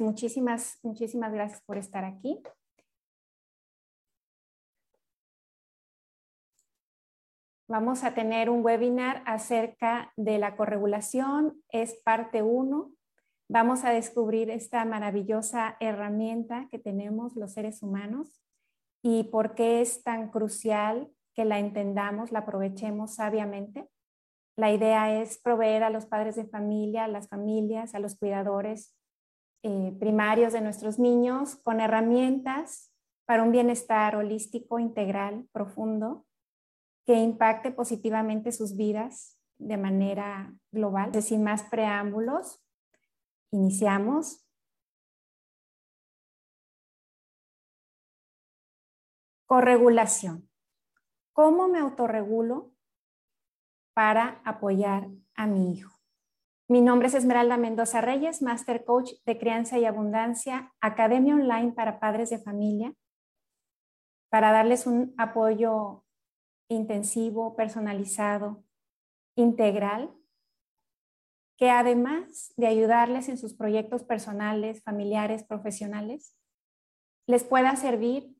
Muchísimas, muchísimas gracias por estar aquí. Vamos a tener un webinar acerca de la corregulación, es parte 1. Vamos a descubrir esta maravillosa herramienta que tenemos los seres humanos y por qué es tan crucial que la entendamos, la aprovechemos sabiamente. La idea es proveer a los padres de familia, a las familias, a los cuidadores eh, primarios de nuestros niños con herramientas para un bienestar holístico, integral, profundo, que impacte positivamente sus vidas de manera global. Sin más preámbulos, iniciamos. Corregulación. ¿Cómo me autorregulo para apoyar a mi hijo? Mi nombre es Esmeralda Mendoza Reyes, Master Coach de Crianza y Abundancia, Academia Online para Padres de Familia, para darles un apoyo intensivo, personalizado, integral, que además de ayudarles en sus proyectos personales, familiares, profesionales, les pueda servir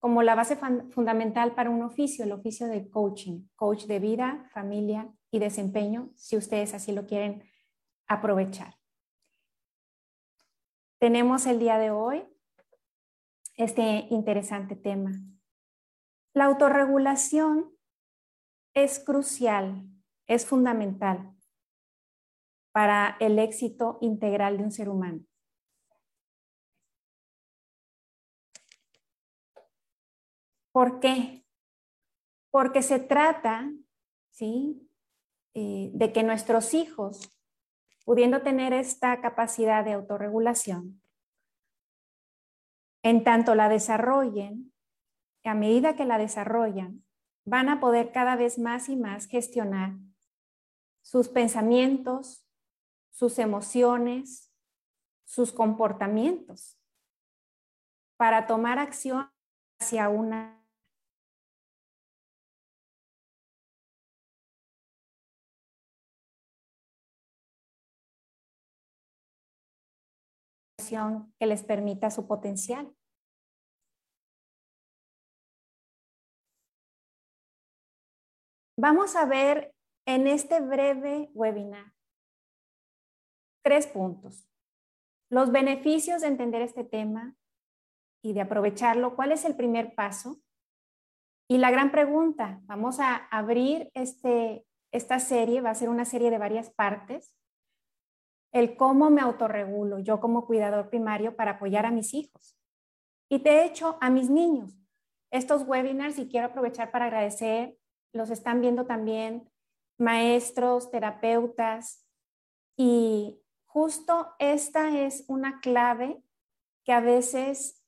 como la base fundamental para un oficio, el oficio de coaching, coach de vida, familia y desempeño, si ustedes así lo quieren aprovechar. Tenemos el día de hoy este interesante tema. La autorregulación es crucial, es fundamental para el éxito integral de un ser humano. ¿Por qué? Porque se trata, ¿sí? Eh, de que nuestros hijos pudiendo tener esta capacidad de autorregulación, en tanto la desarrollen, a medida que la desarrollan, van a poder cada vez más y más gestionar sus pensamientos, sus emociones, sus comportamientos, para tomar acción hacia una que les permita su potencial. Vamos a ver en este breve webinar tres puntos. Los beneficios de entender este tema y de aprovecharlo. ¿Cuál es el primer paso? Y la gran pregunta, vamos a abrir este, esta serie, va a ser una serie de varias partes el cómo me autorregulo yo como cuidador primario para apoyar a mis hijos. Y de hecho, a mis niños. Estos webinars, y quiero aprovechar para agradecer, los están viendo también maestros, terapeutas, y justo esta es una clave que a veces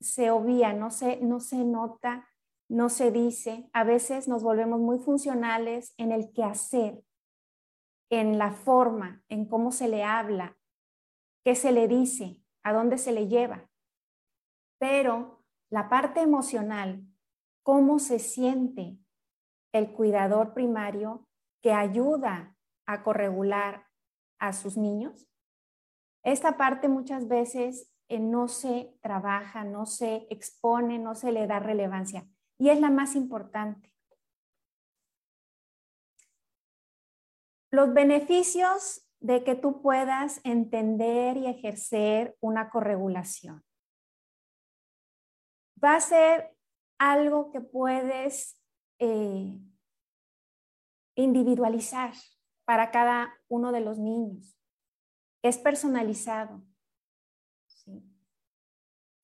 se obvia, no se, no se nota, no se dice. A veces nos volvemos muy funcionales en el quehacer, en la forma, en cómo se le habla, qué se le dice, a dónde se le lleva. Pero la parte emocional, cómo se siente el cuidador primario que ayuda a corregular a sus niños, esta parte muchas veces eh, no se trabaja, no se expone, no se le da relevancia y es la más importante. Los beneficios de que tú puedas entender y ejercer una corregulación. Va a ser algo que puedes eh, individualizar para cada uno de los niños. Es personalizado.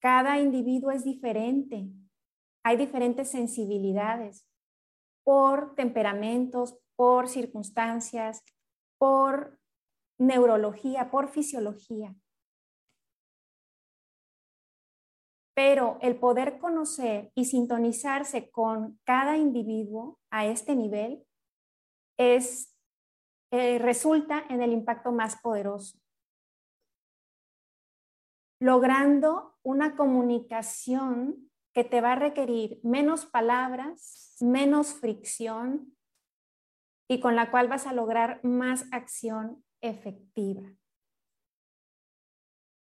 Cada individuo es diferente. Hay diferentes sensibilidades por temperamentos, por circunstancias, por neurología, por fisiología. Pero el poder conocer y sintonizarse con cada individuo a este nivel es, eh, resulta en el impacto más poderoso, logrando una comunicación que te va a requerir menos palabras, menos fricción, y con la cual vas a lograr más acción efectiva.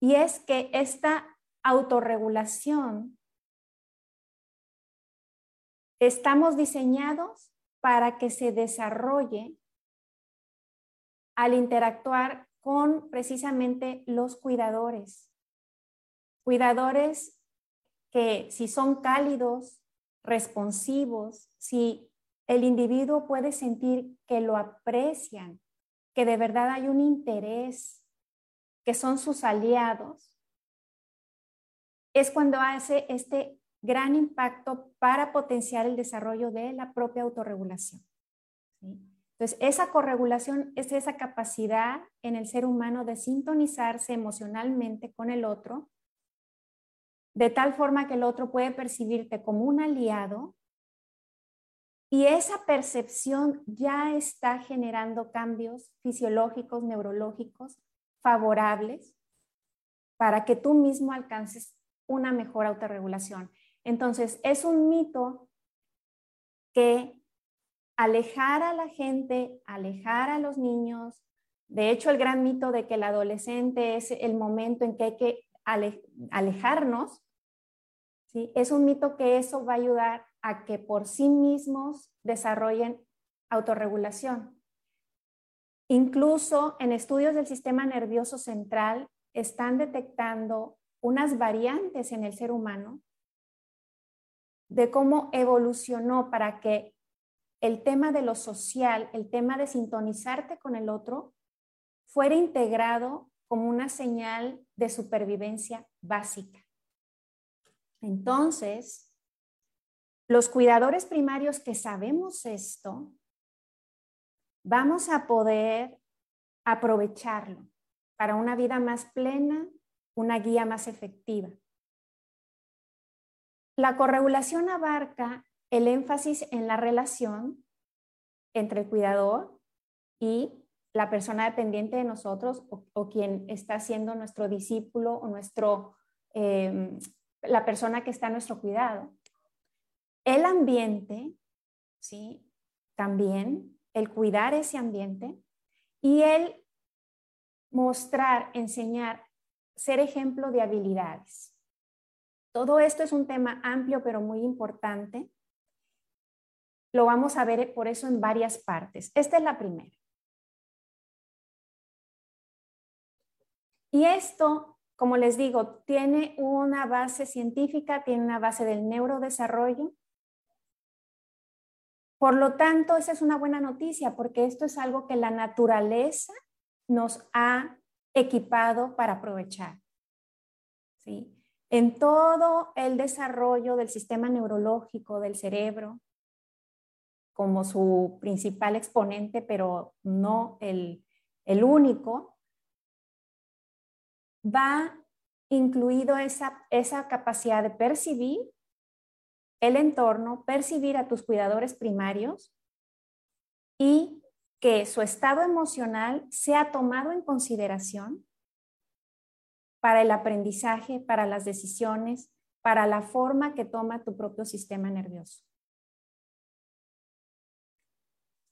Y es que esta autorregulación estamos diseñados para que se desarrolle al interactuar con precisamente los cuidadores. Cuidadores que si son cálidos, responsivos, si el individuo puede sentir que lo aprecian, que de verdad hay un interés, que son sus aliados, es cuando hace este gran impacto para potenciar el desarrollo de la propia autorregulación. Entonces, esa corregulación es esa capacidad en el ser humano de sintonizarse emocionalmente con el otro, de tal forma que el otro puede percibirte como un aliado y esa percepción ya está generando cambios fisiológicos, neurológicos favorables para que tú mismo alcances una mejor autorregulación. Entonces, es un mito que alejar a la gente, alejar a los niños, de hecho, el gran mito de que el adolescente es el momento en que hay que alejarnos, ¿sí? es un mito que eso va a ayudar a que por sí mismos desarrollen autorregulación. Incluso en estudios del sistema nervioso central están detectando unas variantes en el ser humano de cómo evolucionó para que el tema de lo social, el tema de sintonizarte con el otro, fuera integrado como una señal de supervivencia básica. Entonces, los cuidadores primarios que sabemos esto, vamos a poder aprovecharlo para una vida más plena, una guía más efectiva. La corregulación abarca el énfasis en la relación entre el cuidador y la persona dependiente de nosotros o, quien está siendo nuestro discípulo o nuestro, em, la persona que está a nuestro cuidado. El ambiente, ¿sí? También el cuidar ese ambiente y el mostrar, enseñar, ser ejemplo de habilidades. Todo esto es un tema amplio pero muy importante. Lo vamos a ver por eso en varias partes. Esta es la primera. Y esto, como les digo, tiene una base científica, tiene una base del neurodesarrollo. Por lo tanto, esa es una buena noticia porque esto es algo que la naturaleza nos ha equipado para aprovechar. ¿sí? En todo el desarrollo del sistema neurológico del cerebro, como su principal exponente, pero no el, el único, va incluido esa, esa capacidad de percibir el entorno, percibir a tus cuidadores primarios y que su estado emocional sea tomado en consideración para el aprendizaje, para las decisiones, para la forma que toma tu propio sistema nervioso.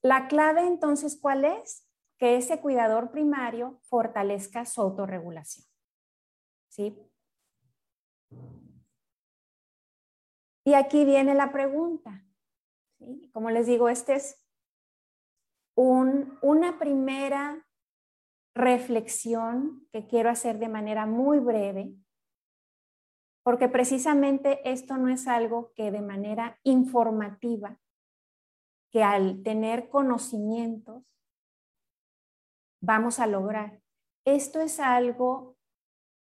La clave entonces, ¿cuál es? Que ese cuidador primario fortalezca su autorregulación. ¿Sí? Y aquí viene la pregunta. Como les digo, este es una primera reflexión que quiero hacer de manera muy breve, porque precisamente esto no es algo que de manera informativa, que al tener conocimientos vamos a lograr. Esto es algo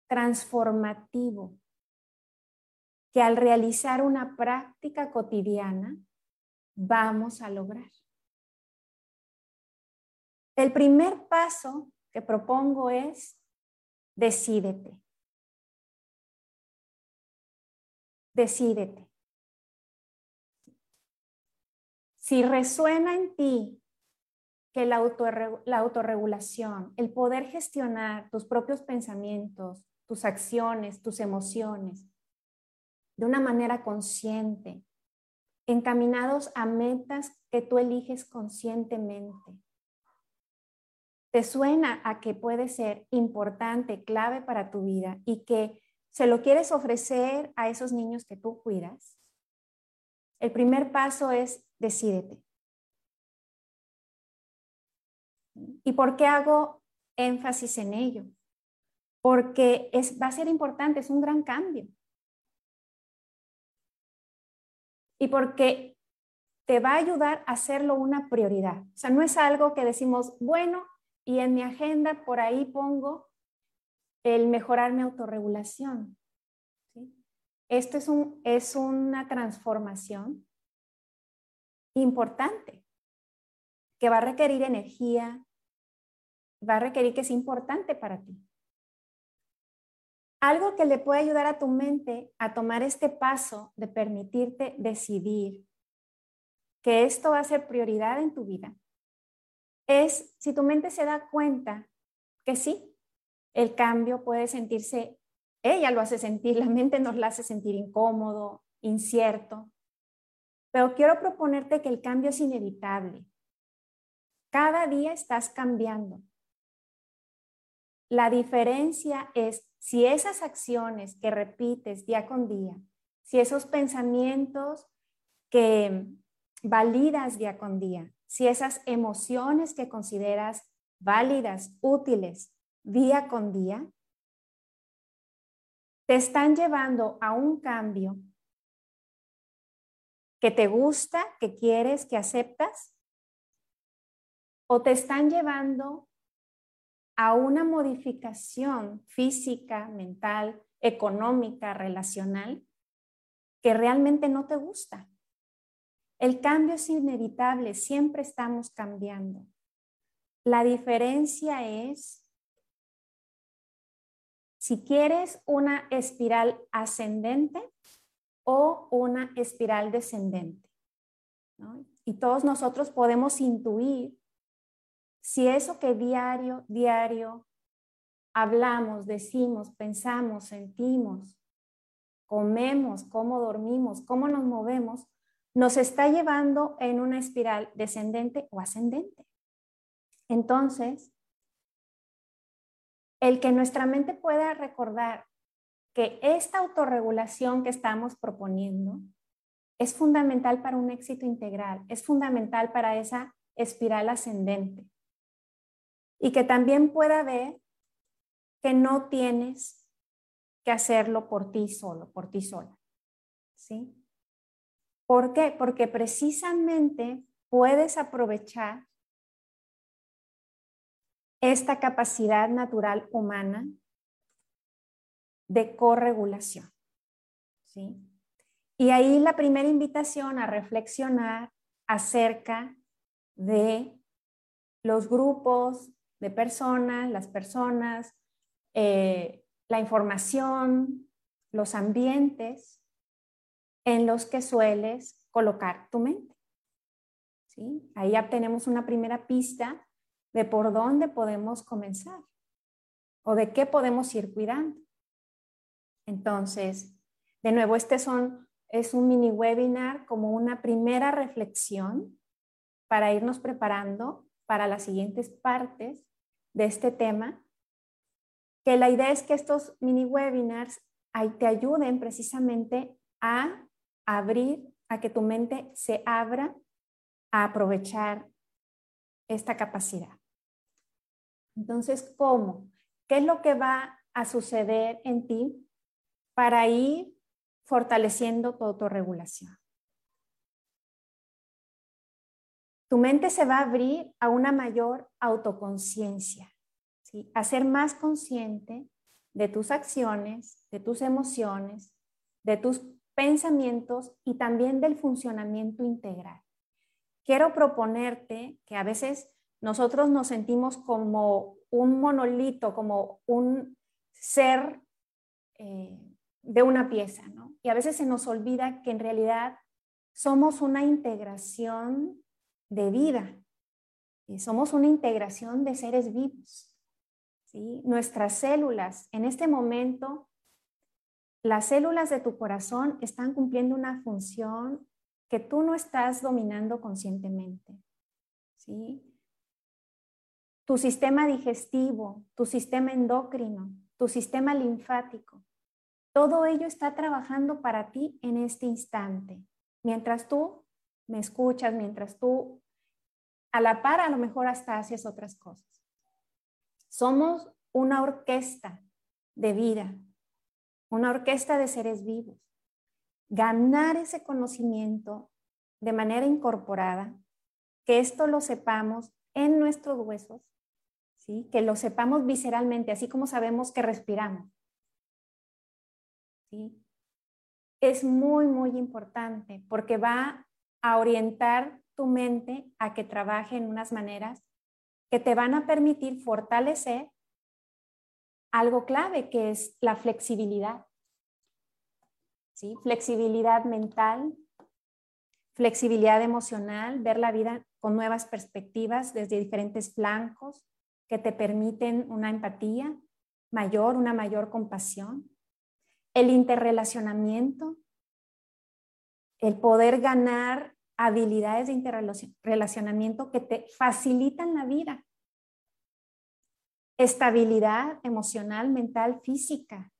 transformativo, que al realizar una práctica cotidiana vamos a lograr. El primer paso que propongo es decídete. Decídete. Si resuena en ti que la, la autorregulación, el poder gestionar tus propios pensamientos, tus acciones, tus emociones, de una manera consciente, encaminados a metas que tú eliges conscientemente, te suena a que puede ser importante, clave para tu vida y que se lo quieres ofrecer a esos niños que tú cuidas, el primer paso es decídete. ¿Y por qué hago énfasis en ello? Porque es, va a ser importante, es un gran cambio. Y porque te va a ayudar a hacerlo una prioridad. O sea, no es algo que decimos, bueno, y en mi agenda por ahí pongo el mejorar mi autorregulación. Esto es, un, es una transformación importante que va a requerir energía, va a requerir que es importante para ti. Algo que le puede ayudar a tu mente a tomar este paso de permitirte decidir que esto va a ser prioridad en tu vida es si tu mente se da cuenta que sí, el cambio puede sentirse, ella lo hace sentir, la mente nos la hace sentir incómodo, incierto, pero quiero proponerte que el cambio es inevitable. Cada día estás cambiando. La diferencia es si esas acciones que repites día con día, si esos pensamientos que validas día con día, si esas emociones que consideras válidas, útiles día con día, te están llevando a un cambio que te gusta, que quieres, que aceptas, o te están llevando a una modificación física, mental, económica, relacional, que realmente no te gusta. El cambio es inevitable, siempre estamos cambiando. La diferencia es si quieres una espiral ascendente o una espiral descendente. Y todos nosotros podemos intuir si eso que diario, diario hablamos, decimos, pensamos, sentimos, comemos, cómo dormimos, cómo nos movemos, nos está llevando en una espiral descendente o ascendente. Entonces, el que nuestra mente pueda recordar que esta autorregulación que estamos proponiendo es fundamental para un éxito integral, es fundamental para esa espiral ascendente. Y que también pueda ver que no tienes que hacerlo por ti solo, por ti sola. ¿Sí? ¿Por qué? Porque precisamente puedes aprovechar esta capacidad natural humana de corregulación. ¿sí? Y ahí la primera invitación a reflexionar acerca de los grupos de personas, las personas, eh, la información, los ambientes en los que sueles colocar tu mente. ¿sí? Ahí ya tenemos una primera pista de por dónde podemos comenzar o de qué podemos ir cuidando. Entonces, de nuevo, este son, es un mini webinar como una primera reflexión para irnos preparando para las siguientes partes de este tema, que la idea es que estos mini webinars te ayuden precisamente a abrir, a que tu mente se abra a aprovechar esta capacidad. Entonces, ¿cómo? ¿Qué es lo que va a suceder en ti para ir fortaleciendo tu autorregulación? Tu mente se va a abrir a una mayor autoconciencia, a ser más consciente de tus acciones, de tus emociones, de tus pensamientos y también del funcionamiento integral. Quiero proponerte que a veces nosotros nos sentimos como un monolito, como un ser eh, de una pieza, ¿no? Y a veces se nos olvida que en realidad somos una integración de vida, y somos una integración de seres vivos. ¿sí? Nuestras células en este momento las células de tu corazón están cumpliendo una función que tú no estás dominando conscientemente. ¿sí? tu sistema digestivo, tu sistema endocrino, tu sistema linfático. Todo ello está trabajando para ti en este instante. Mientras tú me escuchas, mientras tú a la par a lo mejor hasta haces otras cosas. Somos una orquesta de vida, una orquesta de seres vivos. Ganar ese conocimiento de manera incorporada, que esto lo sepamos en nuestros huesos, ¿sí? que lo sepamos visceralmente, así como sabemos que respiramos. ¿sí? Es muy, muy importante porque va a orientar tu mente a que trabaje en unas maneras que te van a permitir fortalecer algo clave que es la flexibilidad. ¿Sí? Flexibilidad mental, flexibilidad emocional, ver la vida con nuevas perspectivas desde diferentes flancos que te permiten una empatía mayor, una mayor compasión. El interrelacionamiento, el poder ganar habilidades de interrelacionamiento que te facilitan la vida. Estabilidad emocional, mental, física,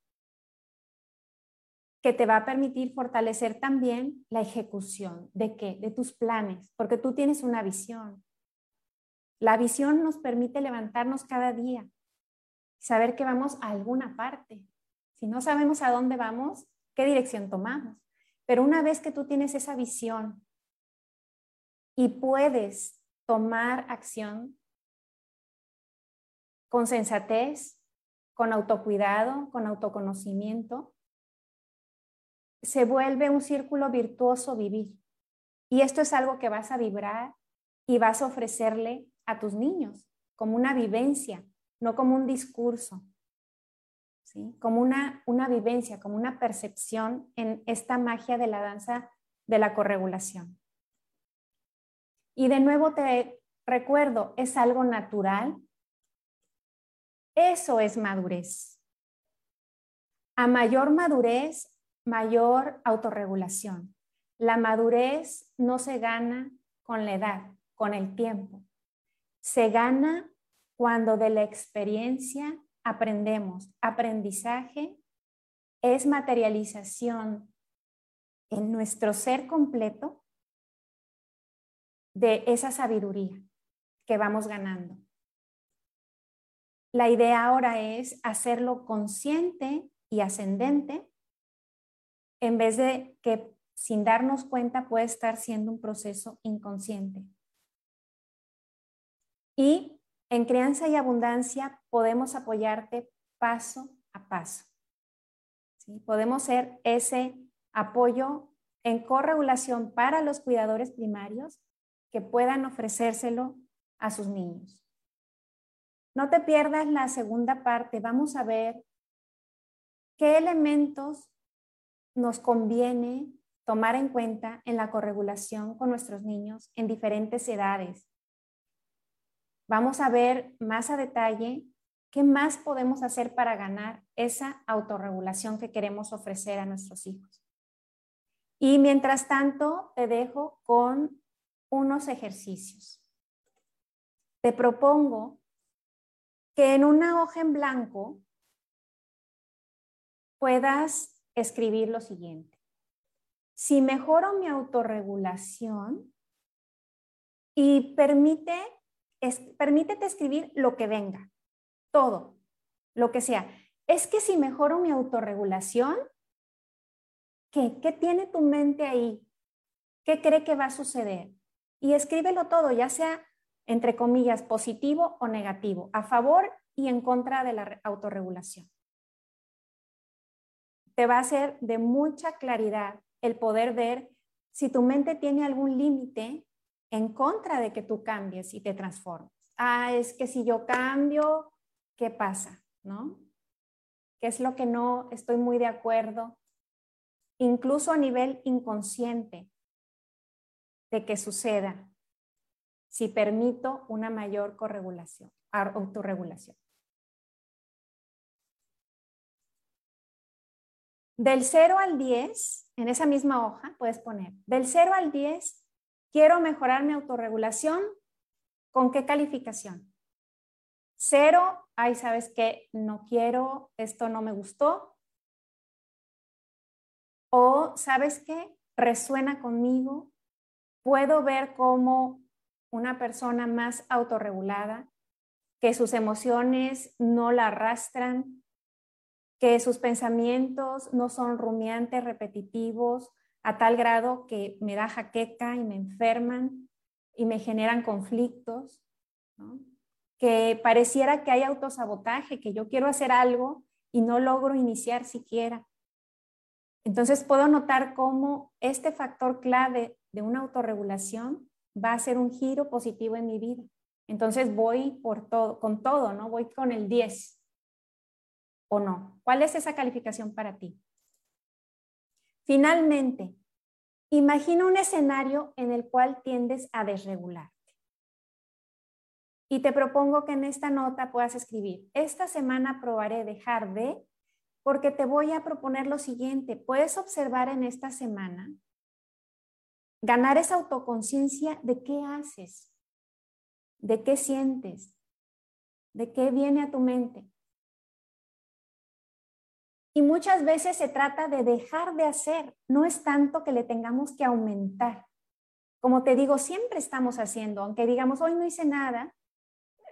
que te va a permitir fortalecer también la ejecución de qué? De tus planes, porque tú tienes una visión. La visión nos permite levantarnos cada día, saber que vamos a alguna parte. Si no sabemos a dónde vamos, ¿qué dirección tomamos? Pero una vez que tú tienes esa visión y puedes tomar acción con sensatez, con autocuidado, con autoconocimiento, se vuelve un círculo virtuoso vivir. Y esto es algo que vas a vibrar y vas a ofrecerle a tus niños como una vivencia, no como un discurso, ¿sí? como una, una vivencia, como una percepción en esta magia de la danza de la corregulación. Y de nuevo te recuerdo, es algo natural. Eso es madurez. A mayor madurez, mayor autorregulación. La madurez no se gana con la edad, con el tiempo. Se gana cuando de la experiencia aprendemos. Aprendizaje es materialización en nuestro ser completo de esa sabiduría que vamos ganando. La idea ahora es hacerlo consciente y ascendente en vez de que sin darnos cuenta puede estar siendo un proceso inconsciente. Y en crianza y abundancia podemos apoyarte paso a paso. Podemos ser ese apoyo en corregulación para los cuidadores primarios que puedan ofrecérselo a sus niños. No te pierdas la segunda parte. Vamos a ver qué elementos nos conviene tomar en cuenta en la corregulación con nuestros niños en diferentes edades. Vamos a ver más a detalle qué más podemos hacer para ganar esa autorregulación que queremos ofrecer a nuestros hijos. Y mientras tanto, te dejo con unos ejercicios. Te propongo que en una hoja en blanco puedas escribir lo siguiente. Si mejoro mi autorregulación y permite, permítete escribir lo que venga, todo, lo que sea. Es que si mejoro mi autorregulación, ¿qué? ¿Qué tiene tu mente ahí? ¿Qué cree que va a suceder? Y escríbelo todo, ya sea entre comillas positivo o negativo, a favor y en contra de la autorregulación. Te va a ser de mucha claridad el poder ver si tu mente tiene algún límite en contra de que tú cambies y te transformes. Ah, es que si yo cambio, ¿qué pasa? ¿No? ¿Qué es lo que no estoy muy de acuerdo? Incluso a nivel inconsciente, de que suceda si permito una mayor corregulación, autorregulación. Del 0 al 10, en esa misma hoja puedes poner, del 0 al 10, quiero mejorar mi autorregulación, ¿con qué calificación? Cero, ay, sabes que no quiero, esto no me gustó. O, ¿sabes qué? Resuena conmigo. Puedo ver cómo una persona más autorregulada, que sus emociones no la arrastran, que sus pensamientos no son rumiantes, repetitivos, a tal grado que me da jaqueca y me enferman y me generan conflictos, que pareciera que hay autosabotaje, que yo quiero hacer algo y no logro iniciar siquiera. Entonces puedo notar cómo este factor clave de una autorregulación va a ser un giro positivo en mi vida. Entonces voy por todo, con todo, ¿no? Voy con el 10 o no? ¿Cuál es esa calificación para ti? Finalmente, imagina un escenario en el cual tiendes a desregularte. Y te propongo que en esta nota puedas escribir, esta semana probaré dejar de, porque te voy a proponer lo siguiente, puedes observar en esta semana, ganar esa autoconciencia de qué haces, de qué sientes, de qué viene a tu mente. Y muchas veces se trata de dejar de hacer, no es tanto que le tengamos que aumentar. Como te digo, siempre estamos haciendo, aunque digamos, hoy no hice nada,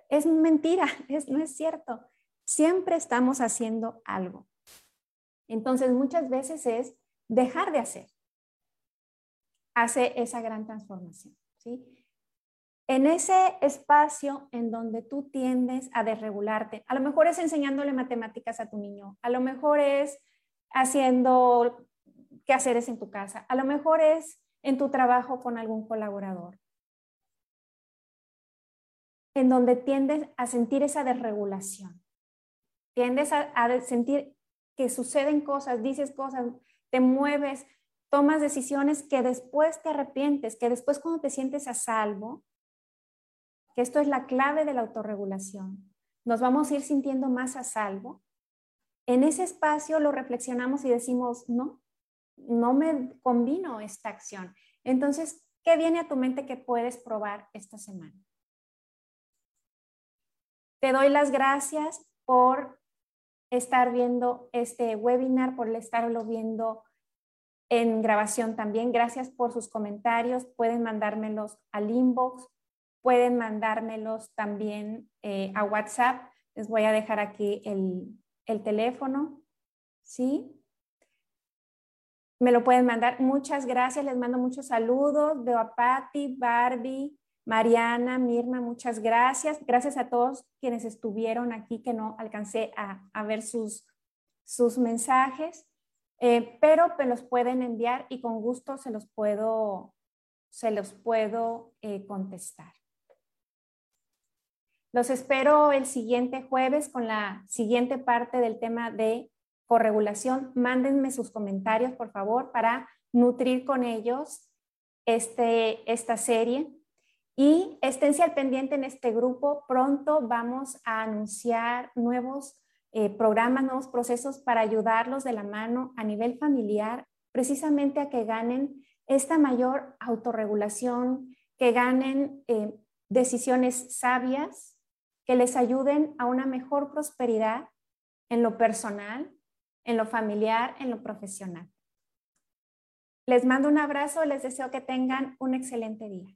es mentira, no es cierto. Siempre estamos haciendo algo. Entonces, muchas veces es dejar de hacer. Hace esa gran transformación. ¿sí? en ese espacio en donde tú tiendes a desregularte, a lo mejor es enseñándole matemáticas a tu niño, a lo mejor es haciendo quehaceres en tu casa, a lo mejor es en tu trabajo con algún colaborador, en donde tiendes a sentir esa desregulación, tiendes a, a sentir que suceden cosas, dices cosas, te mueves, tomas decisiones que después te arrepientes, que después cuando te sientes a salvo, que esto es la clave de la autorregulación. Nos vamos a ir sintiendo más a salvo. En ese espacio lo reflexionamos y decimos, no, no me combino esta acción. Entonces, ¿qué viene a tu mente que puedes probar esta semana? Te doy las gracias por estar viendo este webinar, por estarlo viendo en grabación también. Gracias por sus comentarios. Pueden mandármelos al inbox Pueden mandármelos también eh, a WhatsApp. Les voy a dejar aquí el, el teléfono. ¿Sí? Me lo pueden mandar. Muchas gracias. Les mando muchos saludos. Veo a Patti, Barbie, Mariana, Mirna, muchas gracias. Gracias a todos quienes estuvieron aquí, que no alcancé a, a ver sus, sus mensajes, eh, pero me los pueden enviar y con gusto se los puedo, se los puedo eh, contestar. Los espero el siguiente jueves con la siguiente parte del tema de corregulación. Mándenme sus comentarios, por favor, para nutrir con ellos este, esta serie. Y esténse al pendiente en este grupo. Pronto vamos a anunciar nuevos eh, programas, nuevos procesos para ayudarlos de la mano a nivel familiar, precisamente a que ganen esta mayor autorregulación, que ganen eh, decisiones sabias que les ayuden a una mejor prosperidad en lo personal, en lo familiar, en lo profesional. Les mando un abrazo, les deseo que tengan un excelente día.